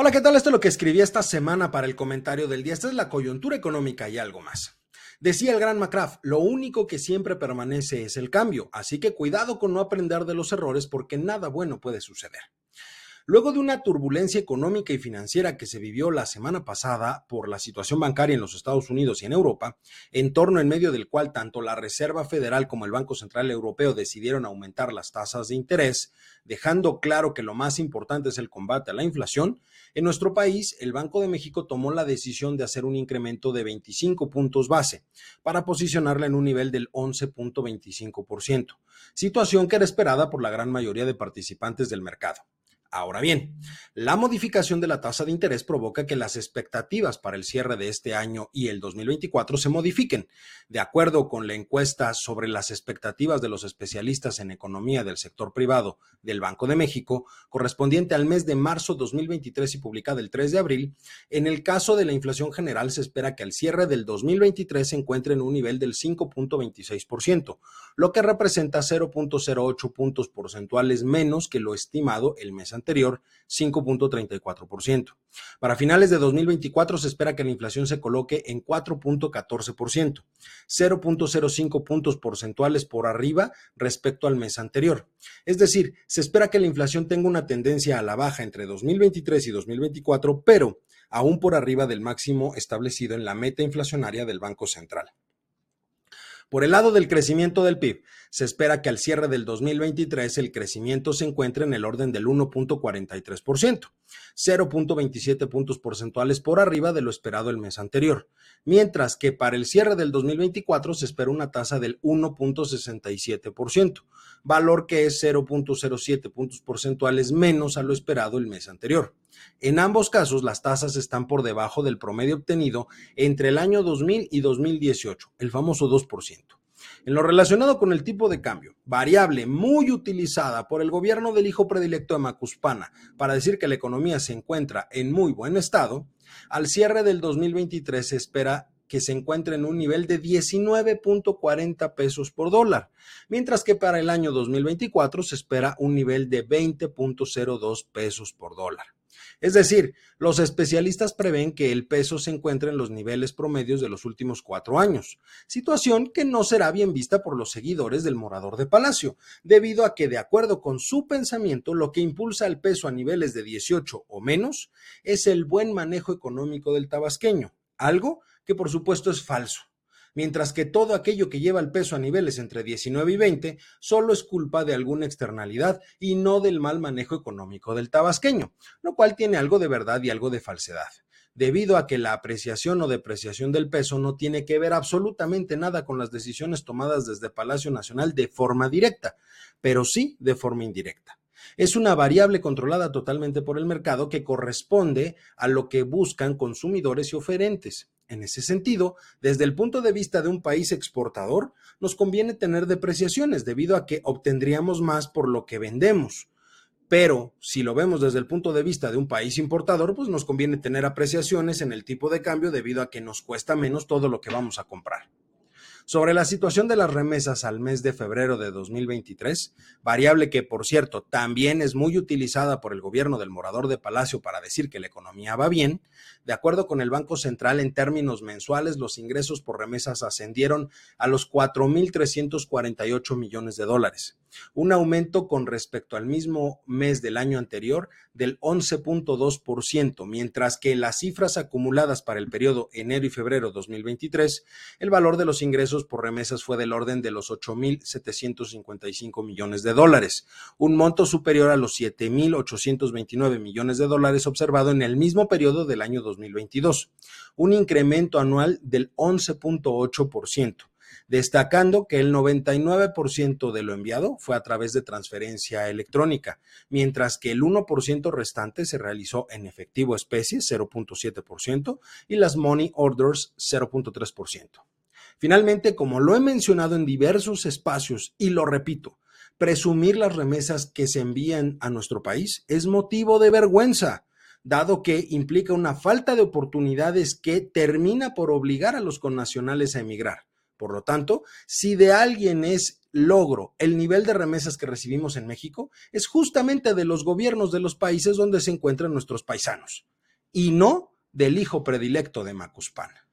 Hola, ¿qué tal? Esto es lo que escribí esta semana para el comentario del día. Esta es la coyuntura económica y algo más. Decía el gran McCraft, lo único que siempre permanece es el cambio, así que cuidado con no aprender de los errores porque nada bueno puede suceder. Luego de una turbulencia económica y financiera que se vivió la semana pasada por la situación bancaria en los Estados Unidos y en Europa, entorno en medio del cual tanto la Reserva Federal como el Banco Central Europeo decidieron aumentar las tasas de interés, dejando claro que lo más importante es el combate a la inflación, en nuestro país el Banco de México tomó la decisión de hacer un incremento de 25 puntos base para posicionarla en un nivel del 11.25%, situación que era esperada por la gran mayoría de participantes del mercado. Ahora bien, la modificación de la tasa de interés provoca que las expectativas para el cierre de este año y el 2024 se modifiquen. De acuerdo con la encuesta sobre las expectativas de los especialistas en economía del sector privado del Banco de México, correspondiente al mes de marzo 2023 y publicada el 3 de abril, en el caso de la inflación general se espera que al cierre del 2023 se encuentre en un nivel del 5.26%, lo que representa 0.08 puntos porcentuales menos que lo estimado el mes anterior, 5.34%. Para finales de 2024 se espera que la inflación se coloque en 4.14%, 0.05 puntos porcentuales por arriba respecto al mes anterior. Es decir, se espera que la inflación tenga una tendencia a la baja entre 2023 y 2024, pero aún por arriba del máximo establecido en la meta inflacionaria del Banco Central. Por el lado del crecimiento del PIB, se espera que al cierre del 2023 el crecimiento se encuentre en el orden del 1.43%, 0.27 puntos porcentuales por arriba de lo esperado el mes anterior, mientras que para el cierre del 2024 se espera una tasa del 1.67%, valor que es 0.07 puntos porcentuales menos a lo esperado el mes anterior. En ambos casos, las tasas están por debajo del promedio obtenido entre el año 2000 y 2018, el famoso 2%. En lo relacionado con el tipo de cambio, variable muy utilizada por el gobierno del hijo predilecto de Macuspana para decir que la economía se encuentra en muy buen estado, al cierre del 2023 se espera que se encuentre en un nivel de 19.40 pesos por dólar, mientras que para el año 2024 se espera un nivel de 20.02 pesos por dólar. Es decir, los especialistas prevén que el peso se encuentre en los niveles promedios de los últimos cuatro años, situación que no será bien vista por los seguidores del morador de Palacio, debido a que, de acuerdo con su pensamiento, lo que impulsa el peso a niveles de 18 o menos es el buen manejo económico del tabasqueño, algo que por supuesto es falso mientras que todo aquello que lleva el peso a niveles entre 19 y 20 solo es culpa de alguna externalidad y no del mal manejo económico del tabasqueño, lo cual tiene algo de verdad y algo de falsedad debido a que la apreciación o depreciación del peso no tiene que ver absolutamente nada con las decisiones tomadas desde Palacio Nacional de forma directa, pero sí de forma indirecta. Es una variable controlada totalmente por el mercado que corresponde a lo que buscan consumidores y oferentes. En ese sentido, desde el punto de vista de un país exportador, nos conviene tener depreciaciones debido a que obtendríamos más por lo que vendemos. Pero si lo vemos desde el punto de vista de un país importador, pues nos conviene tener apreciaciones en el tipo de cambio debido a que nos cuesta menos todo lo que vamos a comprar. Sobre la situación de las remesas al mes de febrero de 2023, variable que, por cierto, también es muy utilizada por el gobierno del morador de Palacio para decir que la economía va bien, de acuerdo con el Banco Central, en términos mensuales, los ingresos por remesas ascendieron a los 4.348 millones de dólares, un aumento con respecto al mismo mes del año anterior del 11.2%, mientras que las cifras acumuladas para el periodo enero y febrero 2023, el valor de los por remesas fue del orden de los 8.755 millones de dólares, un monto superior a los 7.829 millones de dólares observado en el mismo periodo del año 2022, un incremento anual del 11.8% destacando que el 99% de lo enviado fue a través de transferencia electrónica, mientras que el 1% restante se realizó en efectivo especie, 0.7%, y las money orders, 0.3%. Finalmente, como lo he mencionado en diversos espacios y lo repito, presumir las remesas que se envían a nuestro país es motivo de vergüenza, dado que implica una falta de oportunidades que termina por obligar a los connacionales a emigrar. Por lo tanto, si de alguien es logro el nivel de remesas que recibimos en México, es justamente de los gobiernos de los países donde se encuentran nuestros paisanos. y no del hijo predilecto de Macuspana.